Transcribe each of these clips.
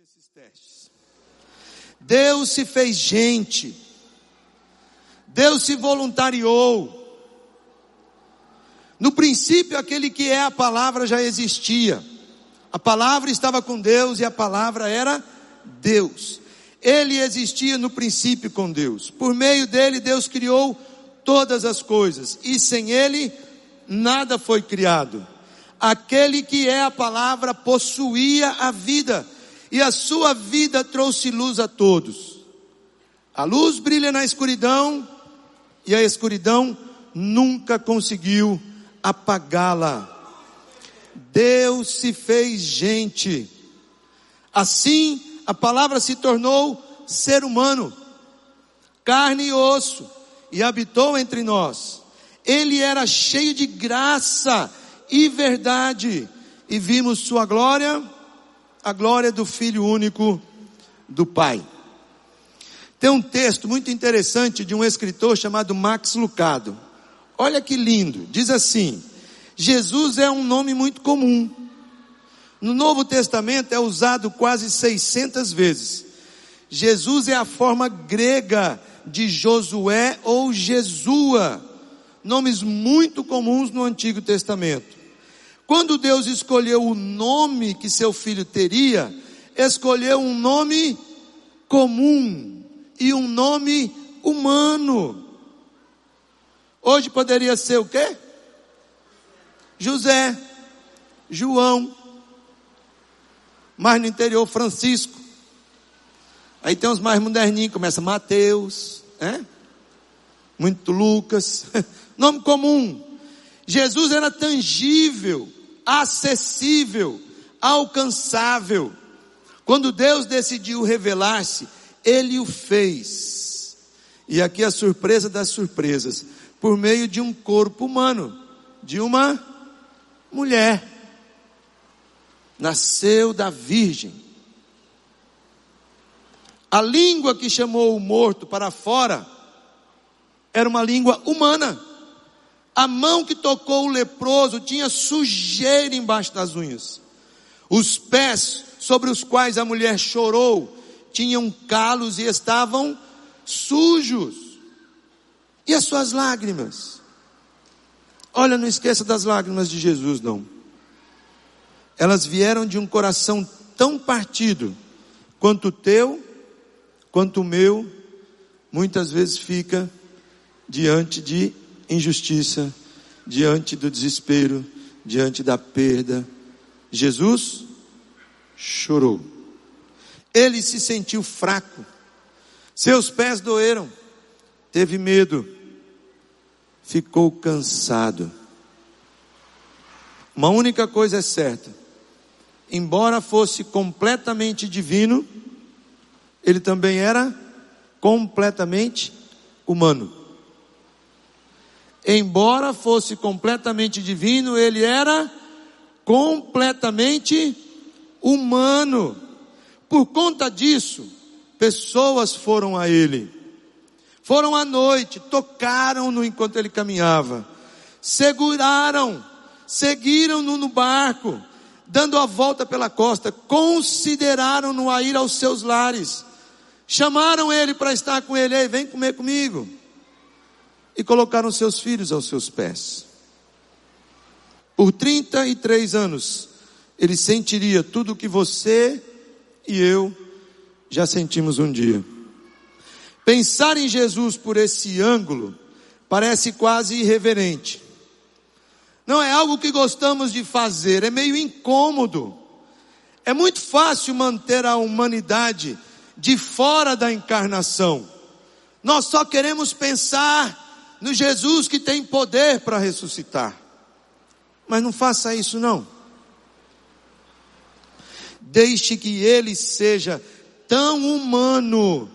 desses testes. Deus se fez gente. Deus se voluntariou. No princípio, aquele que é a palavra já existia. A palavra estava com Deus e a palavra era Deus. Ele existia no princípio com Deus. Por meio dele, Deus criou todas as coisas. E sem ele, nada foi criado. Aquele que é a palavra possuía a vida e a sua vida trouxe luz a todos. A luz brilha na escuridão e a escuridão nunca conseguiu apagá-la. Deus se fez gente. Assim, a palavra se tornou ser humano, carne e osso, e habitou entre nós. Ele era cheio de graça e verdade, e vimos sua glória a glória do Filho único do Pai. Tem um texto muito interessante de um escritor chamado Max Lucado. Olha que lindo. Diz assim: Jesus é um nome muito comum. No Novo Testamento é usado quase 600 vezes. Jesus é a forma grega de Josué ou Jesua, nomes muito comuns no Antigo Testamento. Quando Deus escolheu o nome que seu filho teria, escolheu um nome comum e um nome humano. Hoje poderia ser o quê? José, João, mais no interior Francisco. Aí tem os mais moderninhos, começa Mateus, é? Muito Lucas, nome comum. Jesus era tangível, acessível, alcançável. Quando Deus decidiu revelar-se, Ele o fez. E aqui a surpresa das surpresas, por meio de um corpo humano, de uma mulher. Nasceu da Virgem. A língua que chamou o morto para fora era uma língua humana. A mão que tocou o leproso tinha sujeira embaixo das unhas. Os pés sobre os quais a mulher chorou tinham calos e estavam sujos. E as suas lágrimas? Olha, não esqueça das lágrimas de Jesus, não. Elas vieram de um coração tão partido quanto o teu, quanto o meu, muitas vezes fica diante de injustiça, diante do desespero, diante da perda. Jesus chorou. Ele se sentiu fraco. Seus pés doeram. Teve medo. Ficou cansado. Uma única coisa é certa. Embora fosse completamente divino, ele também era completamente humano. Embora fosse completamente divino, ele era completamente humano. Por conta disso, pessoas foram a ele. Foram à noite, tocaram-no enquanto ele caminhava, seguraram, seguiram-no no barco, dando a volta pela costa, consideraram-no a ir aos seus lares, chamaram ele para estar com ele, ei, vem comer comigo e colocaram seus filhos aos seus pés. Por 33 anos, ele sentiria tudo o que você e eu já sentimos um dia. Pensar em Jesus por esse ângulo parece quase irreverente. Não é algo que gostamos de fazer, é meio incômodo. É muito fácil manter a humanidade de fora da encarnação. Nós só queremos pensar no Jesus que tem poder para ressuscitar. Mas não faça isso não. Deixe que ele seja tão humano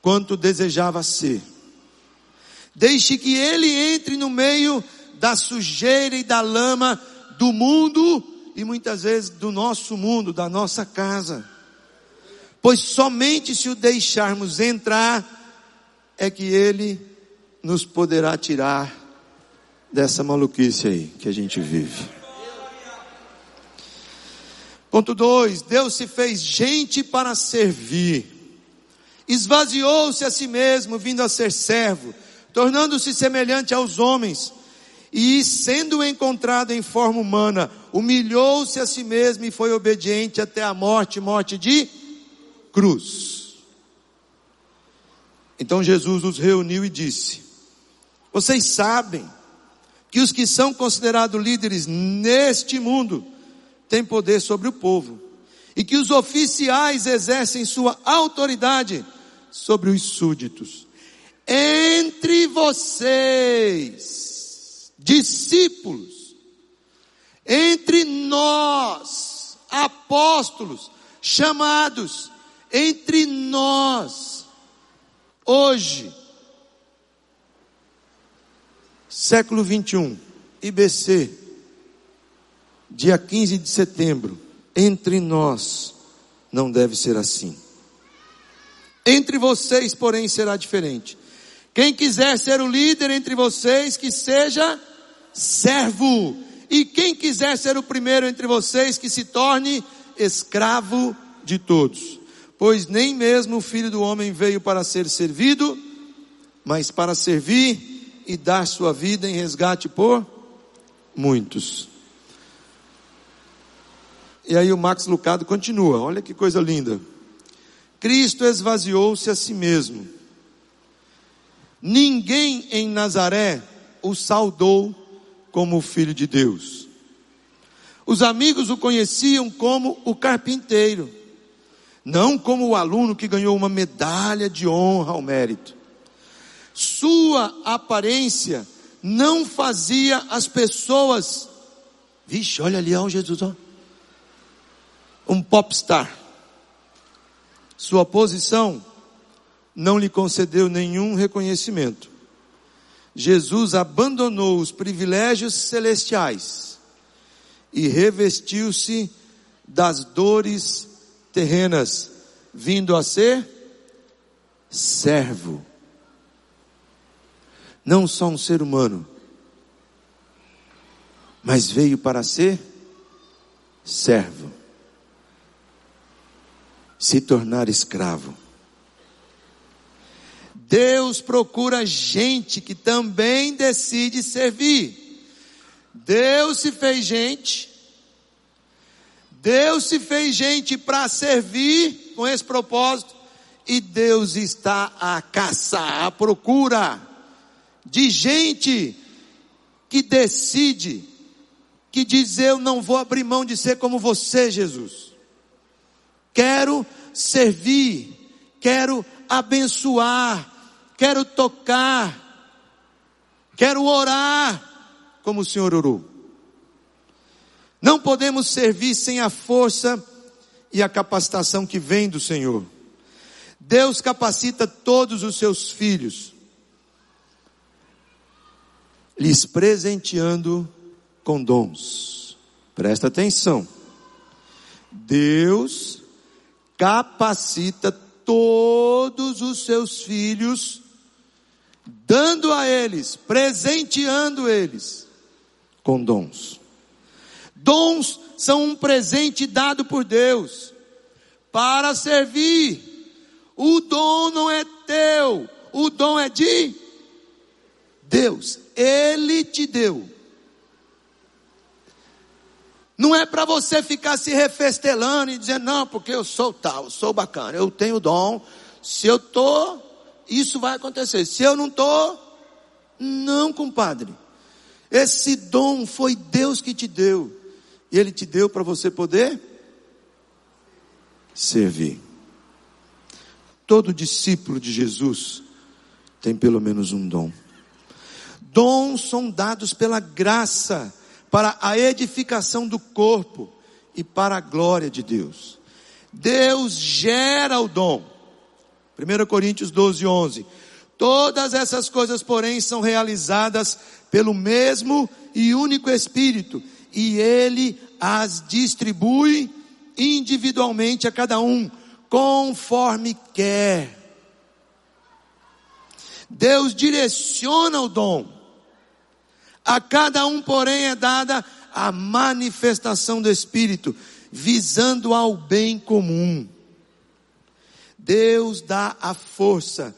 quanto desejava ser. Deixe que ele entre no meio da sujeira e da lama do mundo e muitas vezes do nosso mundo, da nossa casa. Pois somente se o deixarmos entrar é que ele nos poderá tirar dessa maluquice aí que a gente vive. Ponto 2: Deus se fez gente para servir, esvaziou-se a si mesmo, vindo a ser servo, tornando-se semelhante aos homens, e sendo encontrado em forma humana, humilhou-se a si mesmo e foi obediente até a morte morte de cruz. Então Jesus os reuniu e disse: Vocês sabem que os que são considerados líderes neste mundo têm poder sobre o povo, e que os oficiais exercem sua autoridade sobre os súditos. Entre vocês, discípulos, entre nós, apóstolos, chamados, entre nós, hoje, século 21, IBC, dia 15 de setembro, entre nós, não deve ser assim. Entre vocês, porém, será diferente. Quem quiser ser o líder entre vocês, que seja servo. E quem quiser ser o primeiro entre vocês, que se torne escravo de todos. Pois nem mesmo o filho do homem veio para ser servido, mas para servir e dar sua vida em resgate por muitos. E aí o Max Lucado continua, olha que coisa linda. Cristo esvaziou-se a si mesmo. Ninguém em Nazaré o saudou como o filho de Deus. Os amigos o conheciam como o carpinteiro, não como o aluno que ganhou uma medalha de honra ao mérito. Sua aparência não fazia as pessoas, vixe, olha ali, ó, Jesus, ó, um popstar. Sua posição não lhe concedeu nenhum reconhecimento. Jesus abandonou os privilégios celestiais e revestiu-se das dores terrenas, vindo a ser servo. Não só um ser humano, mas veio para ser servo se tornar escravo. Deus procura gente que também decide servir. Deus se fez gente. Deus se fez gente para servir com esse propósito. E Deus está a caçar, à procura de gente que decide, que diz: Eu não vou abrir mão de ser como você, Jesus quero servir, quero abençoar, quero tocar, quero orar como o Senhor orou. Não podemos servir sem a força e a capacitação que vem do Senhor. Deus capacita todos os seus filhos, lhes presenteando com dons. Presta atenção. Deus capacita todos os seus filhos, dando a eles, presenteando eles com dons. Dons são um presente dado por Deus para servir. O dom não é teu, o dom é de Deus. Ele te deu. Não é para você ficar se refestelando e dizendo, não, porque eu sou tal, eu sou bacana, eu tenho dom. Se eu tô, isso vai acontecer. Se eu não tô, não, compadre. Esse dom foi Deus que te deu. E Ele te deu para você poder servir. Todo discípulo de Jesus tem pelo menos um dom. Dons são dados pela graça para a edificação do corpo e para a glória de Deus. Deus gera o dom. 1 Coríntios 12, 11. Todas essas coisas, porém, são realizadas pelo mesmo e único Espírito, e Ele as distribui individualmente a cada um, conforme quer. Deus direciona o dom a cada um, porém, é dada a manifestação do Espírito. visando ao bem comum. Deus dá a força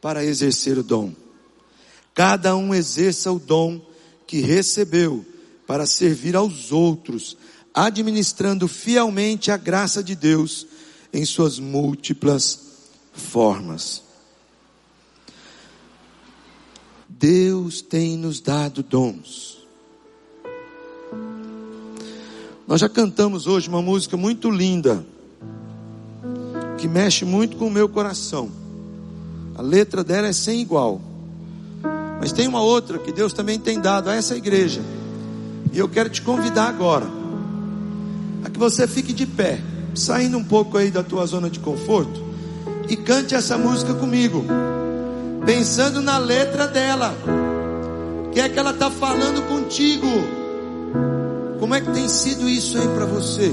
para exercer o dom. Cada um exerça o dom que recebeu para servir aos outros, administrando fielmente a graça de Deus em suas múltiplas formas. Deus tem nos dado dons. Nós já cantamos hoje uma música muito linda, que mexe muito com o meu coração. A letra dela é sem igual. Mas tem uma outra que Deus também tem dado a essa igreja. E eu quero te convidar agora a que você fique de pé, saindo um pouco aí da tua zona de conforto e cante essa música comigo, pensando na letra dela. O que é que ela está falando contigo? Como é que tem sido isso aí para você?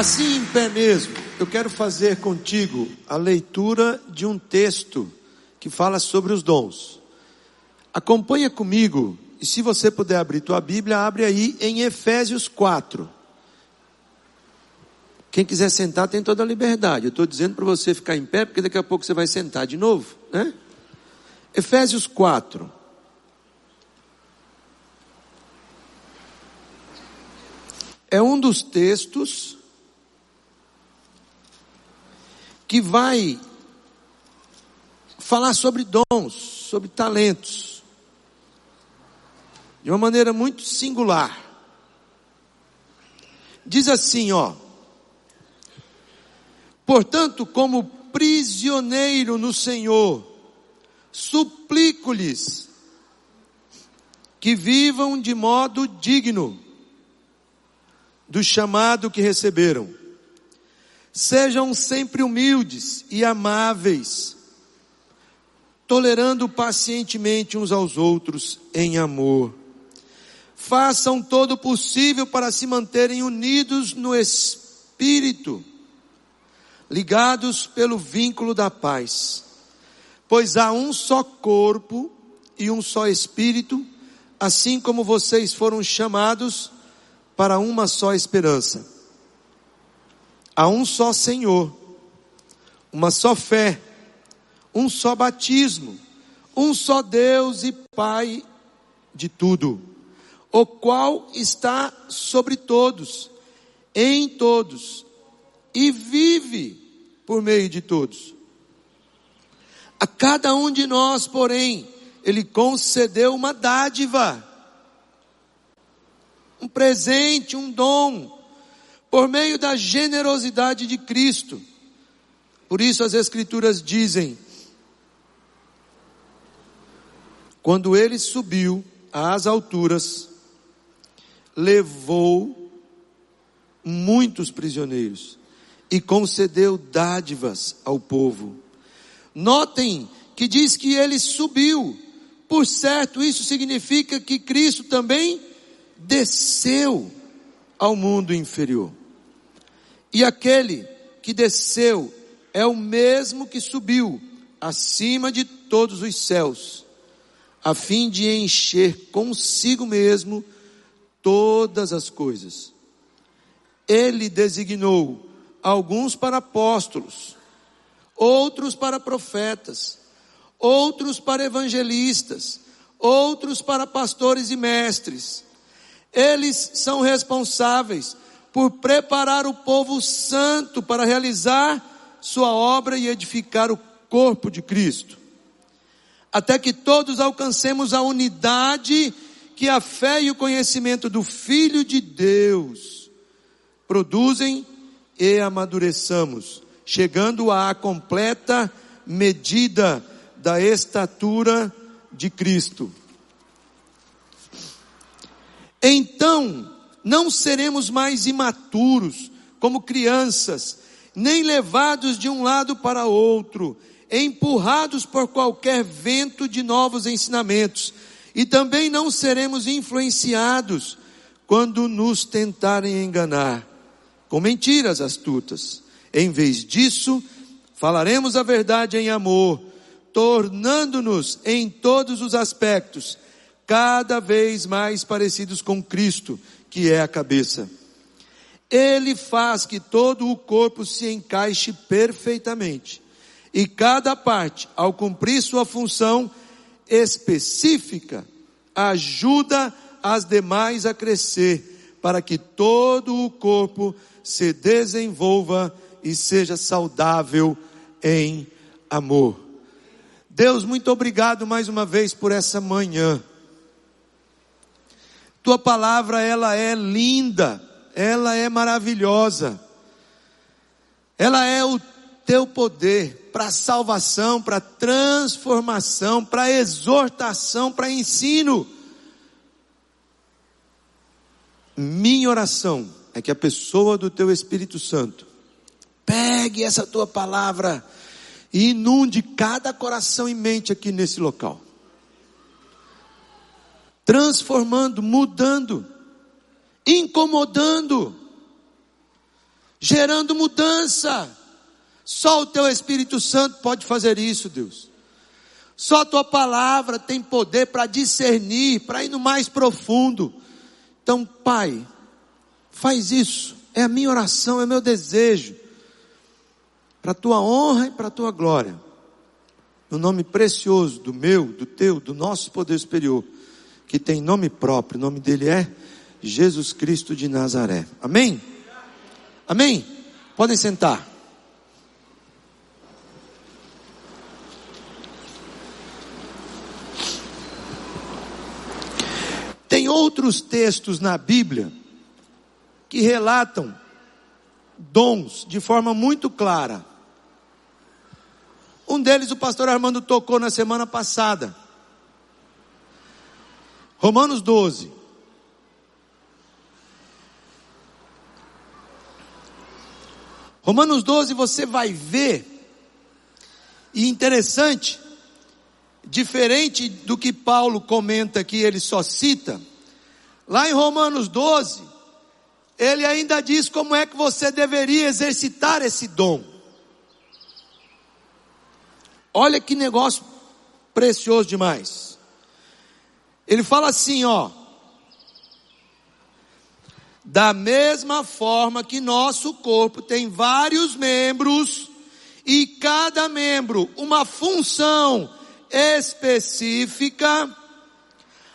Assim em pé mesmo, eu quero fazer contigo a leitura de um texto que fala sobre os dons. Acompanha comigo, e se você puder abrir tua Bíblia, abre aí em Efésios 4. Quem quiser sentar tem toda a liberdade. Eu estou dizendo para você ficar em pé, porque daqui a pouco você vai sentar de novo, né? Efésios 4. É um dos textos que vai falar sobre dons, sobre talentos, de uma maneira muito singular. Diz assim, ó: Portanto, como prisioneiro no Senhor, suplico-lhes que vivam de modo digno do chamado que receberam Sejam sempre humildes e amáveis, tolerando pacientemente uns aos outros em amor. Façam todo o possível para se manterem unidos no Espírito, ligados pelo vínculo da paz. Pois há um só corpo e um só Espírito, assim como vocês foram chamados para uma só esperança. Há um só Senhor, uma só fé, um só batismo, um só Deus e Pai de tudo, o qual está sobre todos, em todos, e vive por meio de todos. A cada um de nós, porém, Ele concedeu uma dádiva, um presente, um dom, por meio da generosidade de Cristo. Por isso as Escrituras dizem: quando ele subiu às alturas, levou muitos prisioneiros e concedeu dádivas ao povo. Notem que diz que ele subiu. Por certo, isso significa que Cristo também desceu ao mundo inferior. E aquele que desceu é o mesmo que subiu acima de todos os céus, a fim de encher consigo mesmo todas as coisas. Ele designou alguns para apóstolos, outros para profetas, outros para evangelistas, outros para pastores e mestres. Eles são responsáveis por preparar o povo santo para realizar sua obra e edificar o corpo de Cristo. Até que todos alcancemos a unidade que a fé e o conhecimento do Filho de Deus produzem e amadureçamos, chegando à completa medida da estatura de Cristo. Então, não seremos mais imaturos, como crianças, nem levados de um lado para outro, empurrados por qualquer vento de novos ensinamentos, e também não seremos influenciados quando nos tentarem enganar com mentiras astutas. Em vez disso, falaremos a verdade em amor, tornando-nos em todos os aspectos cada vez mais parecidos com Cristo, que é a cabeça. Ele faz que todo o corpo se encaixe perfeitamente. E cada parte, ao cumprir sua função específica, ajuda as demais a crescer, para que todo o corpo se desenvolva e seja saudável em amor. Deus, muito obrigado mais uma vez por essa manhã. Tua palavra, ela é linda, ela é maravilhosa. Ela é o teu poder para salvação, para transformação, para exortação, para ensino. Minha oração é que a pessoa do teu Espírito Santo pegue essa tua palavra e inunde cada coração e mente aqui nesse local transformando, mudando, incomodando, gerando mudança. Só o teu Espírito Santo pode fazer isso, Deus. Só a tua palavra tem poder para discernir, para ir no mais profundo. Então, Pai, faz isso. É a minha oração, é o meu desejo. Para a tua honra e para a tua glória. No nome precioso do meu, do teu, do nosso poder superior, que tem nome próprio, o nome dele é Jesus Cristo de Nazaré. Amém? Amém? Podem sentar. Tem outros textos na Bíblia que relatam dons de forma muito clara. Um deles o pastor Armando tocou na semana passada. Romanos 12. Romanos 12 você vai ver, e interessante, diferente do que Paulo comenta que ele só cita, lá em Romanos 12, ele ainda diz como é que você deveria exercitar esse dom. Olha que negócio precioso demais. Ele fala assim, ó: Da mesma forma que nosso corpo tem vários membros e cada membro uma função específica,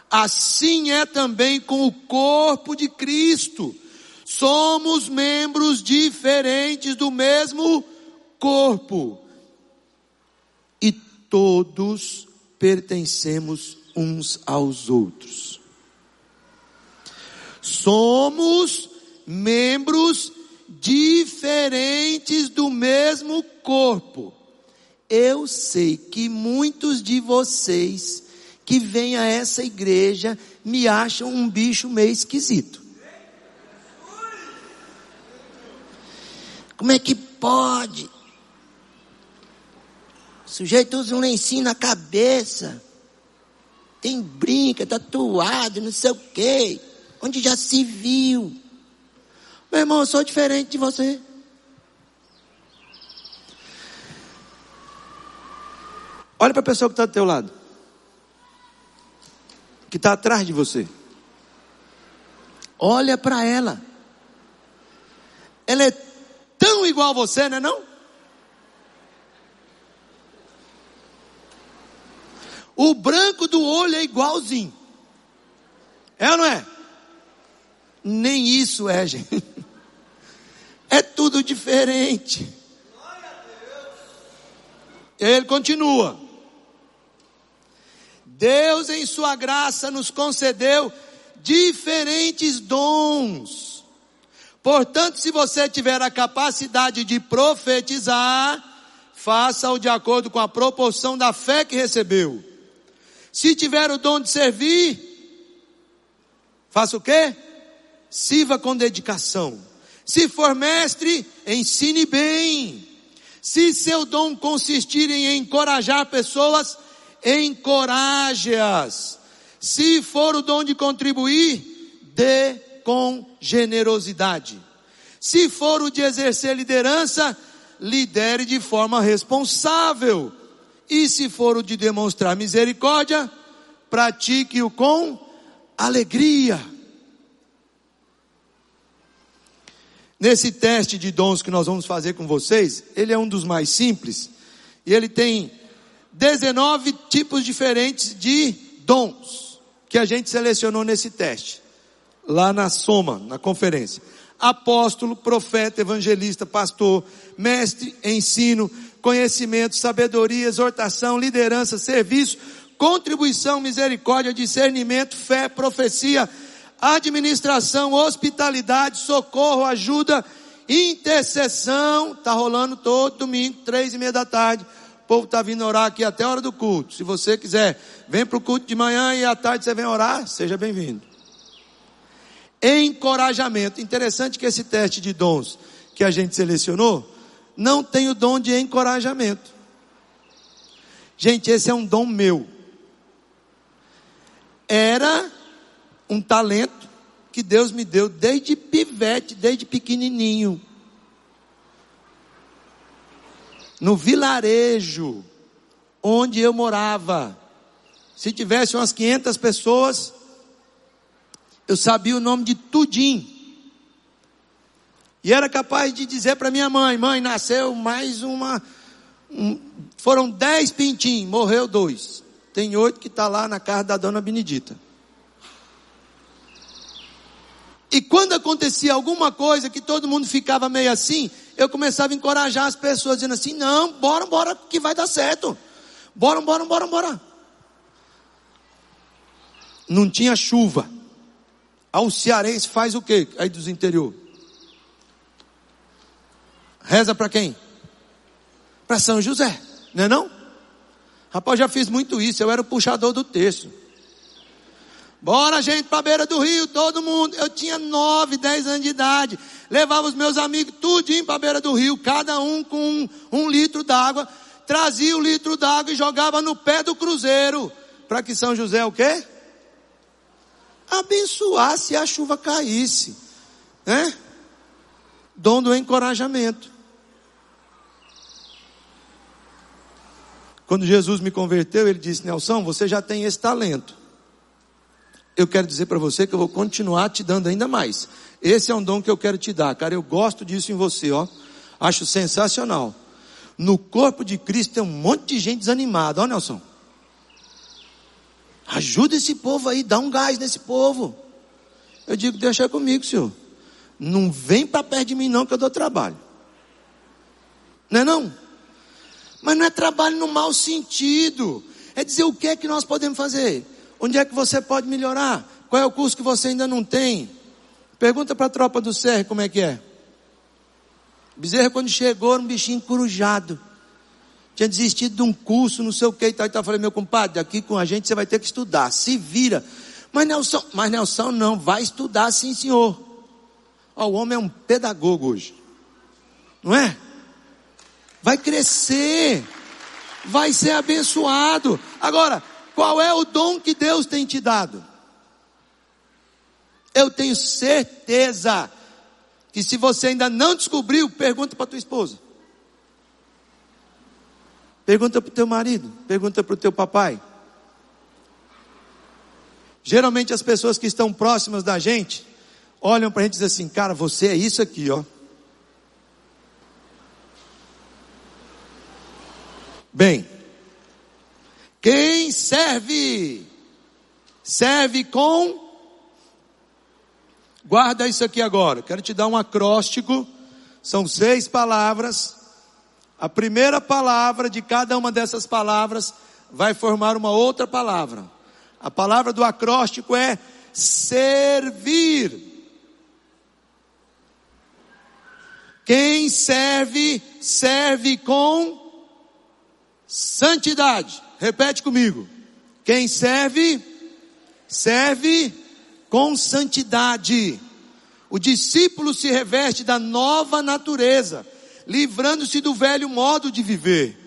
assim é também com o corpo de Cristo. Somos membros diferentes do mesmo corpo. E todos pertencemos uns aos outros. Somos membros diferentes do mesmo corpo eu sei que muitos de vocês que vêm a essa igreja me acham um bicho meio esquisito. Como é que pode? O sujeito usa um lencinho na cabeça, tem brinca, tatuado, não sei o quê. Onde já se viu? Meu irmão, eu sou diferente de você. Olha para a pessoa que está do teu lado. Que está atrás de você. Olha para ela. Ela é tão igual a você, não é não? O branco do olho é igualzinho. É ou não é? Nem isso é, gente. É tudo diferente. Ele continua. Deus, em Sua graça, nos concedeu diferentes dons. Portanto, se você tiver a capacidade de profetizar, faça-o de acordo com a proporção da fé que recebeu. Se tiver o dom de servir, faça o quê? Sirva com dedicação. Se for mestre, ensine bem. Se seu dom consistir em encorajar pessoas, encoraje-as. Se for o dom de contribuir, dê com generosidade. Se for o de exercer liderança, lidere de forma responsável. E se for o de demonstrar misericórdia, pratique-o com alegria. Nesse teste de dons que nós vamos fazer com vocês, ele é um dos mais simples, e ele tem 19 tipos diferentes de dons que a gente selecionou nesse teste, lá na soma, na conferência. Apóstolo, profeta, evangelista, pastor, mestre, ensino, conhecimento, sabedoria, exortação, liderança, serviço, contribuição, misericórdia, discernimento, fé, profecia, administração, hospitalidade, socorro, ajuda, intercessão, tá rolando todo domingo, três e meia da tarde, o povo está vindo orar aqui até a hora do culto. Se você quiser, vem para o culto de manhã e à tarde você vem orar, seja bem-vindo. Encorajamento. Interessante que esse teste de dons que a gente selecionou não tem o dom de encorajamento. Gente, esse é um dom meu. Era um talento que Deus me deu desde pivete, desde pequenininho. No vilarejo onde eu morava, se tivesse umas 500 pessoas, eu sabia o nome de tudinho. E era capaz de dizer para minha mãe: mãe, nasceu mais uma. Um, foram dez pintinhos, morreu dois. Tem oito que está lá na casa da dona Benedita. E quando acontecia alguma coisa que todo mundo ficava meio assim, eu começava a encorajar as pessoas, dizendo assim: não, bora, bora, que vai dar certo. Bora, bora, bora, bora. Não tinha chuva. Ao cearense faz o quê? Aí dos interior. Reza para quem? Para São José, não é não? Rapaz, já fiz muito isso, eu era o puxador do texto. Bora, gente, para a beira do rio, todo mundo. Eu tinha nove, dez anos de idade. Levava os meus amigos tudinho para a beira do rio, cada um com um, um litro d'água. Trazia o litro d'água e jogava no pé do cruzeiro. Para que São José o quê? Abençoasse a chuva caísse. Né? Dom do encorajamento. Quando Jesus me converteu, ele disse: Nelson, você já tem esse talento. Eu quero dizer para você que eu vou continuar te dando ainda mais. Esse é um dom que eu quero te dar, cara. Eu gosto disso em você, ó. Acho sensacional. No corpo de Cristo tem um monte de gente desanimada, ó, Nelson. Ajuda esse povo aí, dá um gás nesse povo. Eu digo, deixa comigo, senhor. Não vem para perto de mim, não, que eu dou trabalho. Não é não? Mas não é trabalho no mau sentido. É dizer o que é que nós podemos fazer. Onde é que você pode melhorar? Qual é o curso que você ainda não tem? Pergunta para a tropa do Serra como é que é. Bezerra, quando chegou, era um bichinho corujado. Tinha desistido de um curso, não sei o que e tal. E tal. falei, meu compadre, aqui com a gente você vai ter que estudar. Se vira. Mas Nelson, mas Nelson não, vai estudar sim, senhor. O homem é um pedagogo hoje. Não é? Vai crescer, vai ser abençoado. Agora, qual é o dom que Deus tem te dado? Eu tenho certeza que se você ainda não descobriu, pergunta para tua esposa. Pergunta para o teu marido, pergunta para o teu papai. Geralmente as pessoas que estão próximas da gente olham para a gente e dizem assim, cara, você é isso aqui, ó. Bem, quem serve, serve com. Guarda isso aqui agora. Quero te dar um acróstico. São seis palavras. A primeira palavra de cada uma dessas palavras vai formar uma outra palavra. A palavra do acróstico é servir. Quem serve, serve com Santidade. Repete comigo. Quem serve, serve com santidade. O discípulo se reveste da nova natureza, livrando-se do velho modo de viver.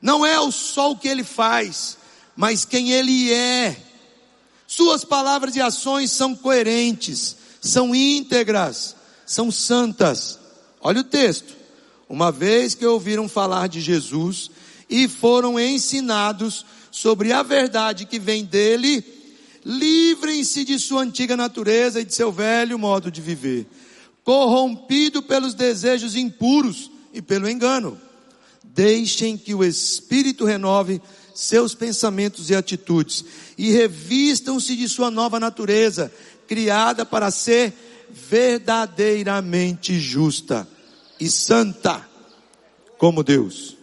Não é o só o que ele faz, mas quem ele é. Suas palavras e ações são coerentes, são íntegras, são santas. Olha o texto. Uma vez que ouviram falar de Jesus, e foram ensinados sobre a verdade que vem dele, livrem-se de sua antiga natureza e de seu velho modo de viver, corrompido pelos desejos impuros e pelo engano. Deixem que o Espírito renove seus pensamentos e atitudes e revistam-se de sua nova natureza, criada para ser verdadeiramente justa e santa como Deus.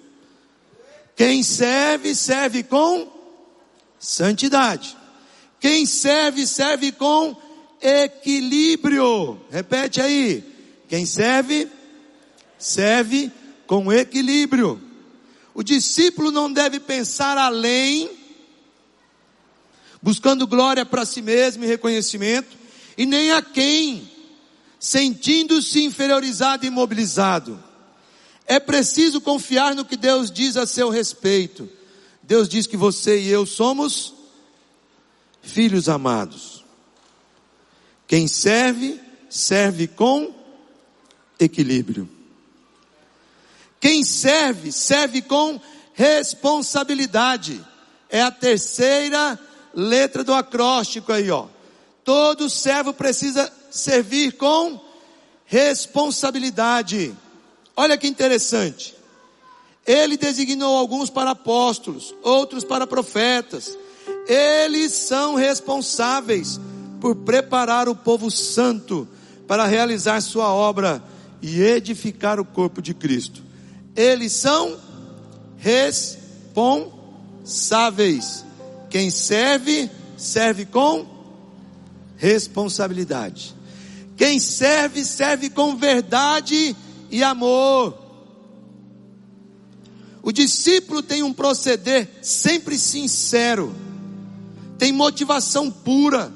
Quem serve, serve com santidade. Quem serve, serve com equilíbrio. Repete aí. Quem serve, serve com equilíbrio. O discípulo não deve pensar além, buscando glória para si mesmo e reconhecimento, e nem a quem, sentindo-se inferiorizado e imobilizado. É preciso confiar no que Deus diz a seu respeito. Deus diz que você e eu somos filhos amados. Quem serve, serve com equilíbrio. Quem serve, serve com responsabilidade. É a terceira letra do acróstico aí, ó. Todo servo precisa servir com responsabilidade. Olha que interessante. Ele designou alguns para apóstolos, outros para profetas. Eles são responsáveis por preparar o povo santo para realizar sua obra e edificar o corpo de Cristo. Eles são responsáveis. Quem serve, serve com responsabilidade. Quem serve, serve com verdade e amor. O discípulo tem um proceder sempre sincero, tem motivação pura,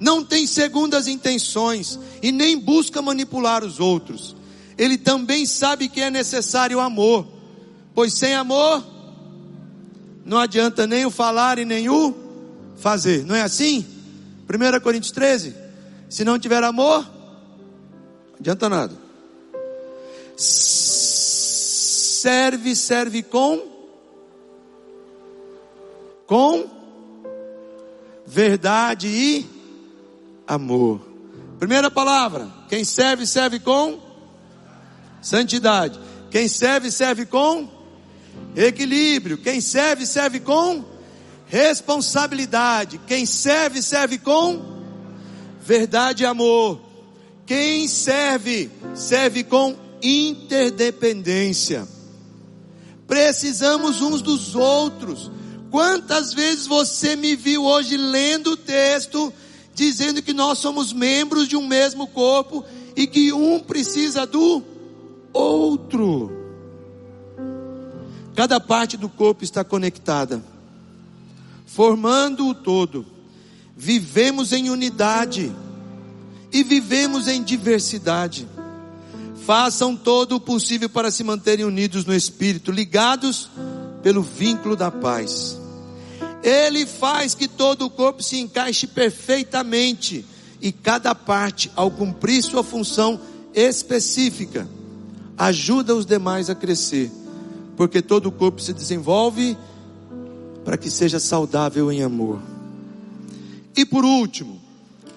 não tem segundas intenções e nem busca manipular os outros. Ele também sabe que é necessário amor, pois sem amor não adianta nem o falar e nem o fazer, não é assim? 1 Coríntios 13: se não tiver amor, não adianta nada. Serve, serve com com verdade e amor. Primeira palavra, quem serve, serve com santidade. Quem serve, serve com equilíbrio. Quem serve, serve com responsabilidade. Quem serve, serve com verdade e amor. Quem serve, serve com interdependência. Precisamos uns dos outros. Quantas vezes você me viu hoje lendo o texto, dizendo que nós somos membros de um mesmo corpo e que um precisa do outro. Cada parte do corpo está conectada, formando o todo. Vivemos em unidade e vivemos em diversidade. Façam todo o possível para se manterem unidos no espírito, ligados pelo vínculo da paz. Ele faz que todo o corpo se encaixe perfeitamente e cada parte, ao cumprir sua função específica, ajuda os demais a crescer, porque todo o corpo se desenvolve para que seja saudável em amor. E por último,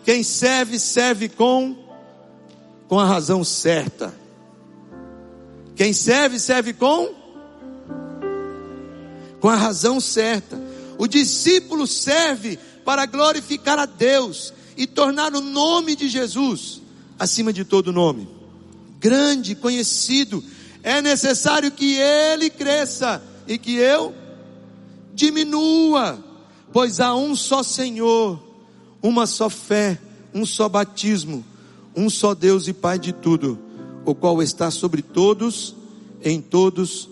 quem serve, serve com com a razão certa. Quem serve, serve com com a razão certa. O discípulo serve para glorificar a Deus e tornar o nome de Jesus acima de todo nome grande, conhecido. É necessário que ele cresça e que eu diminua, pois há um só Senhor, uma só fé, um só batismo, um só Deus e Pai de tudo, o qual está sobre todos, em todos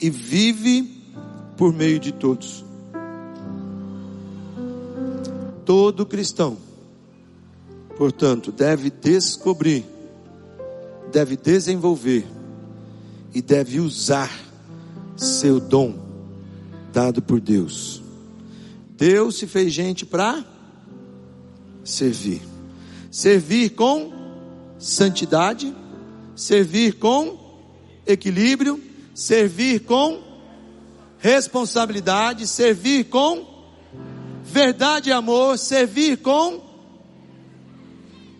e vive por meio de todos. Todo cristão, portanto, deve descobrir deve desenvolver e deve usar seu dom dado por Deus. Deus se fez gente para servir. Servir com santidade, servir com equilíbrio, servir com responsabilidade, servir com verdade e amor, servir com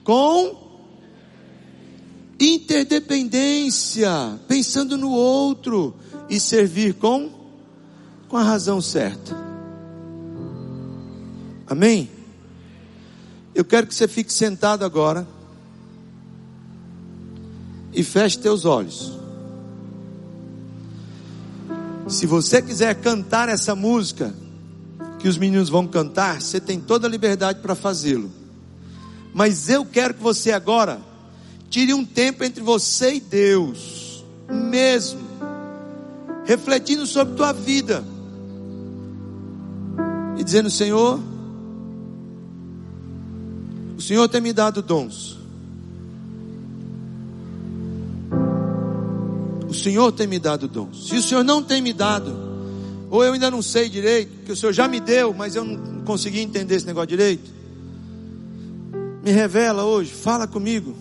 com interdependência, pensando no outro e servir com com a razão certa. Amém? Eu quero que você fique sentado agora e feche teus olhos. Se você quiser cantar essa música que os meninos vão cantar, você tem toda a liberdade para fazê-lo. Mas eu quero que você agora Tire um tempo entre você e Deus, mesmo, refletindo sobre tua vida e dizendo: Senhor, o Senhor tem me dado dons. Senhor tem me dado dons. Se o Senhor não tem me dado, ou eu ainda não sei direito, que o Senhor já me deu, mas eu não consegui entender esse negócio direito, me revela hoje, fala comigo.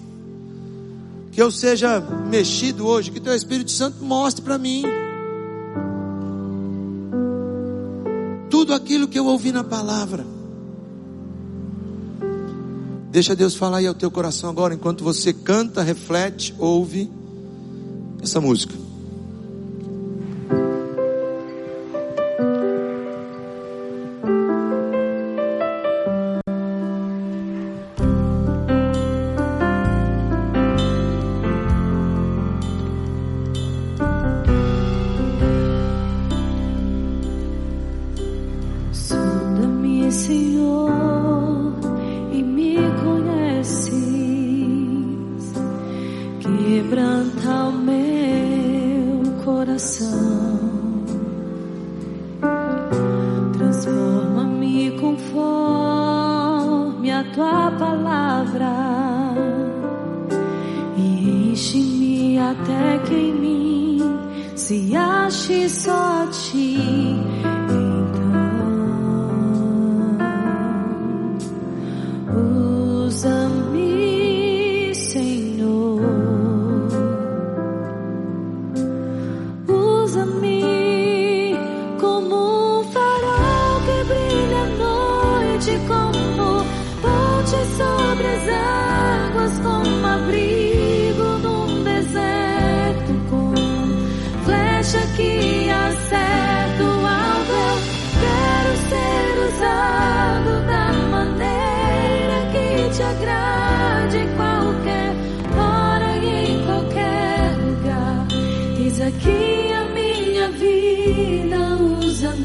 Que eu seja mexido hoje, que teu Espírito Santo mostre para mim. Tudo aquilo que eu ouvi na palavra. Deixa Deus falar aí ao teu coração agora, enquanto você canta, reflete, ouve essa música.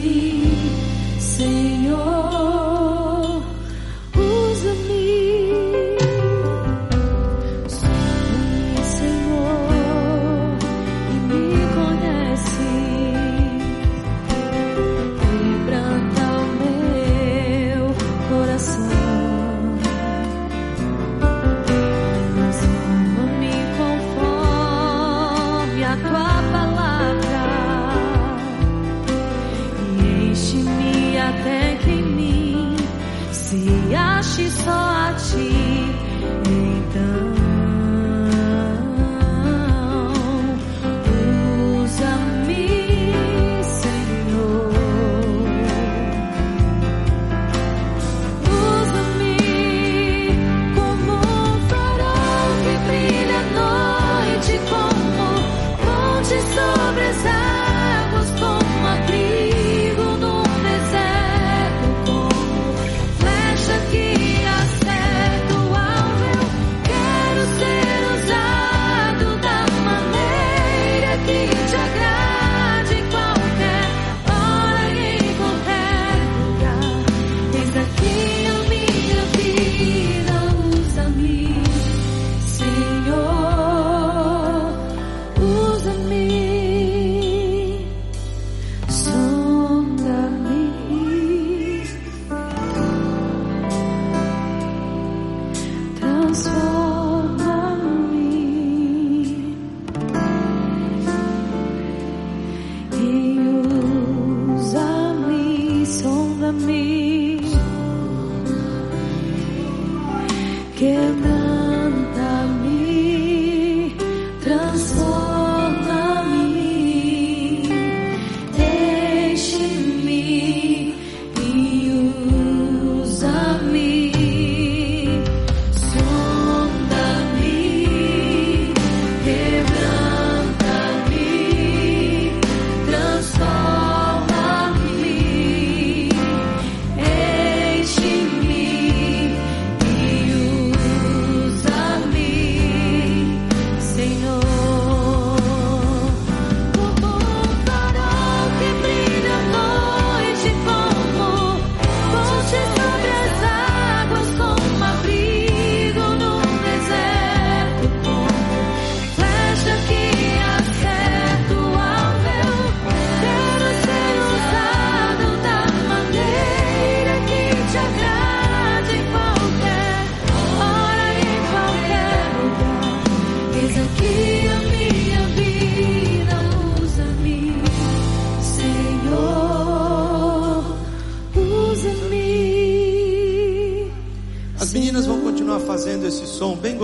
Até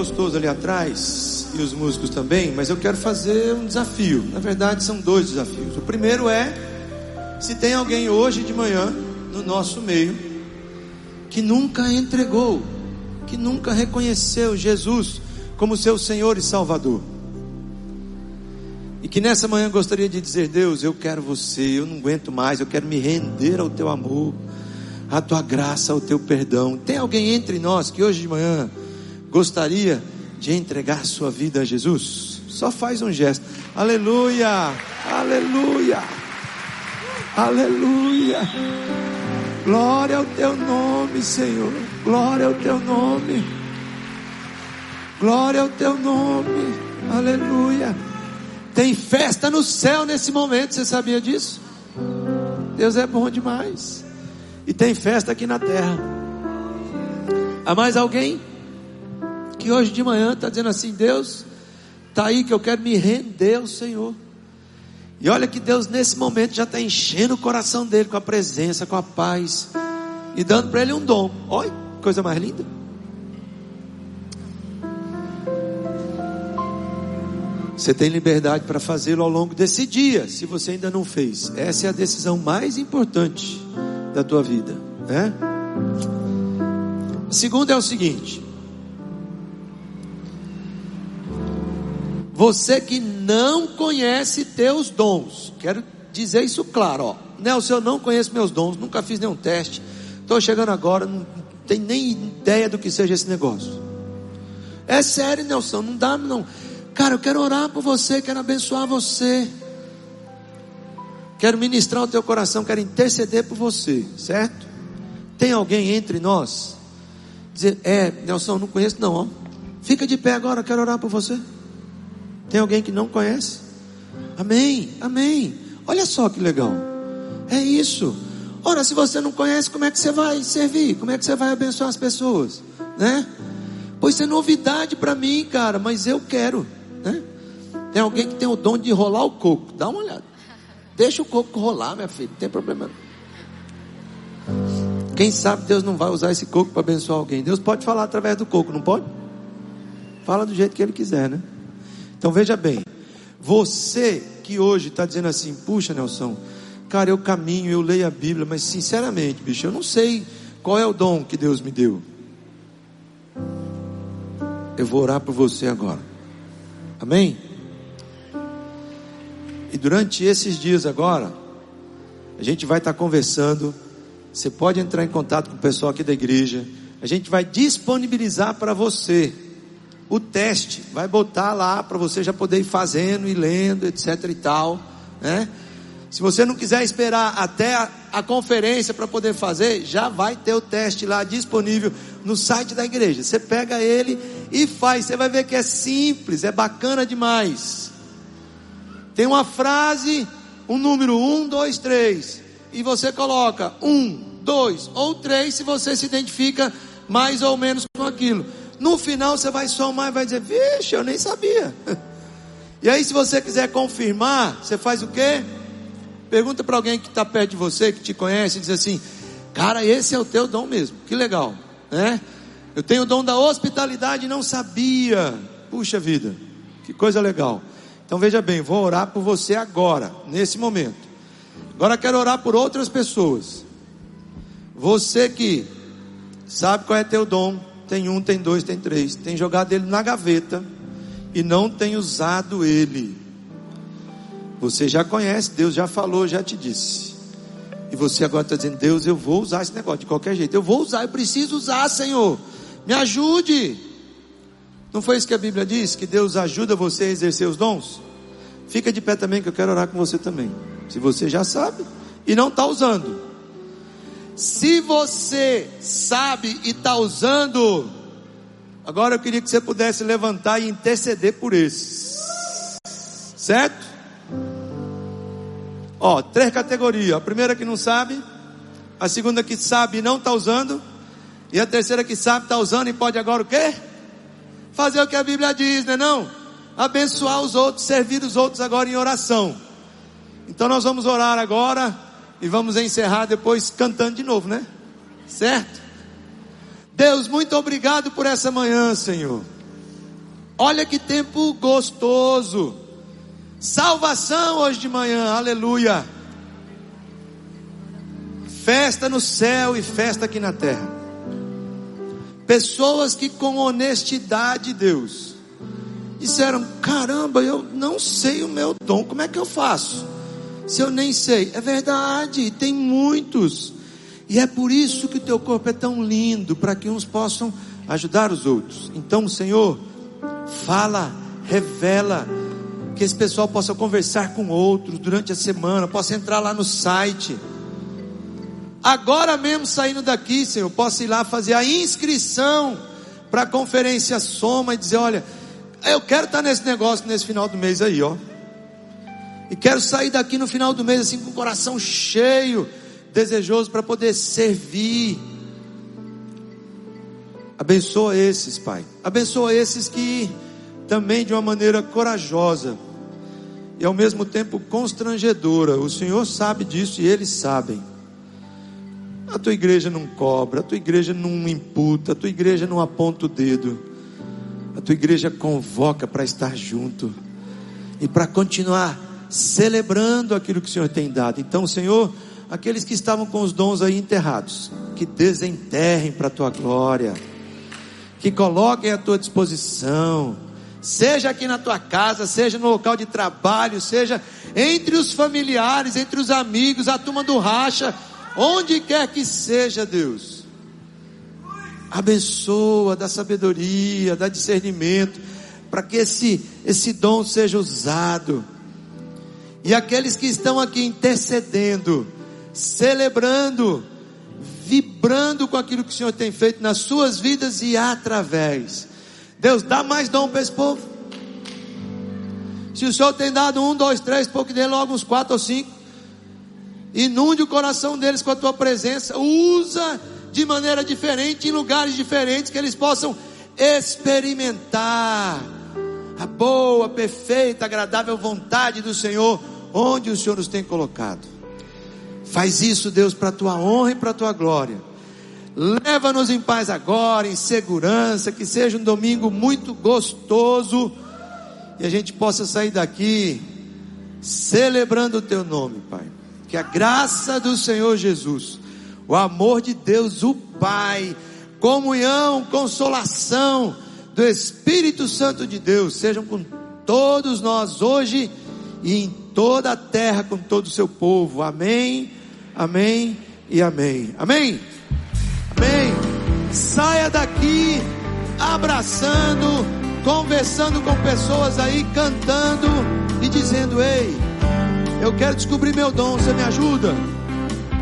gostoso ali atrás e os músicos também, mas eu quero fazer um desafio. Na verdade, são dois desafios. O primeiro é se tem alguém hoje de manhã no nosso meio que nunca entregou, que nunca reconheceu Jesus como seu Senhor e Salvador. E que nessa manhã gostaria de dizer: Deus, eu quero você, eu não aguento mais, eu quero me render ao teu amor, à tua graça, ao teu perdão. Tem alguém entre nós que hoje de manhã gostaria de entregar sua vida a Jesus? Só faz um gesto. Aleluia! Aleluia! Aleluia! Glória ao teu nome, Senhor. Glória ao teu nome. Glória ao teu nome. Aleluia. Tem festa no céu nesse momento, você sabia disso? Deus é bom demais. E tem festa aqui na terra. Há mais alguém que hoje de manhã está dizendo assim: Deus, está aí que eu quero me render ao Senhor. E olha que Deus nesse momento já está enchendo o coração dele com a presença, com a paz e dando para ele um dom. Olha, coisa mais linda. Você tem liberdade para fazê-lo ao longo desse dia, se você ainda não fez. Essa é a decisão mais importante da tua vida, né? Segundo é o seguinte: Você que não conhece teus dons, quero dizer isso claro, ó. Nelson, eu não conheço meus dons, nunca fiz nenhum teste, estou chegando agora, não tenho nem ideia do que seja esse negócio. É sério, Nelson, não dá, não. Cara, eu quero orar por você, quero abençoar você. Quero ministrar o teu coração, quero interceder por você, certo? Tem alguém entre nós? Dizer, é, Nelson, não conheço não, ó. Fica de pé agora, quero orar por você. Tem alguém que não conhece? Amém, amém. Olha só que legal. É isso. Ora, se você não conhece, como é que você vai servir? Como é que você vai abençoar as pessoas? Né? Pois é novidade para mim, cara, mas eu quero. Né? Tem alguém que tem o dom de rolar o coco. Dá uma olhada. Deixa o coco rolar, minha filha. Não tem problema. Quem sabe Deus não vai usar esse coco para abençoar alguém. Deus pode falar através do coco, não pode? Fala do jeito que Ele quiser, né? Então veja bem. Você que hoje está dizendo assim, puxa Nelson, cara, eu caminho, eu leio a Bíblia, mas sinceramente, bicho, eu não sei qual é o dom que Deus me deu. Eu vou orar por você agora. Amém? E durante esses dias agora, a gente vai estar conversando. Você pode entrar em contato com o pessoal aqui da igreja. A gente vai disponibilizar para você o teste. Vai botar lá para você já poder ir fazendo e lendo, etc e tal, né? Se você não quiser esperar até a, a conferência para poder fazer, já vai ter o teste lá disponível no site da igreja. Você pega ele e faz. Você vai ver que é simples, é bacana demais. Tem uma frase, um número um, dois, três, e você coloca um, dois ou três se você se identifica mais ou menos com aquilo. No final você vai somar e vai dizer: Vixe, eu nem sabia. E aí, se você quiser confirmar, você faz o quê? Pergunta para alguém que está perto de você, que te conhece, e diz assim: Cara, esse é o teu dom mesmo. Que legal, né? Eu tenho o dom da hospitalidade e não sabia. Puxa vida, que coisa legal. Então veja bem, vou orar por você agora, nesse momento. Agora quero orar por outras pessoas. Você que sabe qual é teu dom, tem um, tem dois, tem três, tem jogado ele na gaveta e não tem usado ele. Você já conhece, Deus já falou, já te disse. E você agora está dizendo: Deus, eu vou usar esse negócio de qualquer jeito. Eu vou usar, eu preciso usar, Senhor. Me ajude. Não foi isso que a Bíblia diz? Que Deus ajuda você a exercer os dons? Fica de pé também, que eu quero orar com você também. Se você já sabe e não está usando. Se você sabe e está usando, agora eu queria que você pudesse levantar e interceder por esses. Certo? Ó, três categorias. A primeira que não sabe, a segunda que sabe e não está usando, e a terceira que sabe está usando e pode agora o quê? Fazer o que a Bíblia diz, né não? Abençoar os outros, servir os outros agora em oração. Então nós vamos orar agora e vamos encerrar depois cantando de novo, né? Certo? Deus, muito obrigado por essa manhã, Senhor. Olha que tempo gostoso. Salvação hoje de manhã, aleluia. Festa no céu e festa aqui na terra. Pessoas que com honestidade, Deus, disseram: caramba, eu não sei o meu dom, como é que eu faço? Se eu nem sei, é verdade, tem muitos, e é por isso que o teu corpo é tão lindo, para que uns possam ajudar os outros. Então, Senhor, fala, revela, que esse pessoal possa conversar com outros durante a semana, possa entrar lá no site Agora mesmo saindo daqui, Senhor, posso ir lá fazer a inscrição para a conferência Soma e dizer: olha, eu quero estar nesse negócio nesse final do mês aí, ó. E quero sair daqui no final do mês assim com o coração cheio, desejoso para poder servir. Abençoa esses, Pai. Abençoa esses que também de uma maneira corajosa e ao mesmo tempo constrangedora. O Senhor sabe disso e eles sabem a tua igreja não cobra, a tua igreja não imputa, a tua igreja não aponta o dedo. A tua igreja convoca para estar junto e para continuar celebrando aquilo que o Senhor tem dado. Então, Senhor, aqueles que estavam com os dons aí enterrados, que desenterrem para a tua glória, que coloquem à tua disposição, seja aqui na tua casa, seja no local de trabalho, seja entre os familiares, entre os amigos, a turma do racha onde quer que seja, Deus, abençoa, dá sabedoria, dá discernimento, para que esse, esse dom seja usado. E aqueles que estão aqui intercedendo, celebrando, vibrando com aquilo que o Senhor tem feito nas suas vidas e através. Deus, dá mais dom para esse povo. Se o Senhor tem dado um, dois, três, pouco dê logo uns quatro ou cinco. Inunde o coração deles com a tua presença. Usa de maneira diferente, em lugares diferentes, que eles possam experimentar a boa, perfeita, agradável vontade do Senhor, onde o Senhor nos tem colocado. Faz isso, Deus, para a tua honra e para a tua glória. Leva-nos em paz agora, em segurança, que seja um domingo muito gostoso e a gente possa sair daqui celebrando o teu nome, Pai que a graça do Senhor Jesus, o amor de Deus, o Pai, comunhão, consolação do Espírito Santo de Deus, sejam com todos nós hoje e em toda a terra com todo o seu povo. Amém, amém e amém. Amém, amém. Saia daqui abraçando, conversando com pessoas aí, cantando e dizendo: Ei eu quero descobrir meu dom, você me ajuda?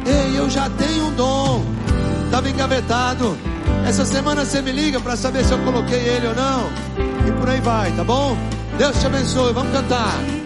Ei, eu já tenho um dom. Estava engavetado. Essa semana você me liga para saber se eu coloquei ele ou não. E por aí vai, tá bom? Deus te abençoe. Vamos cantar.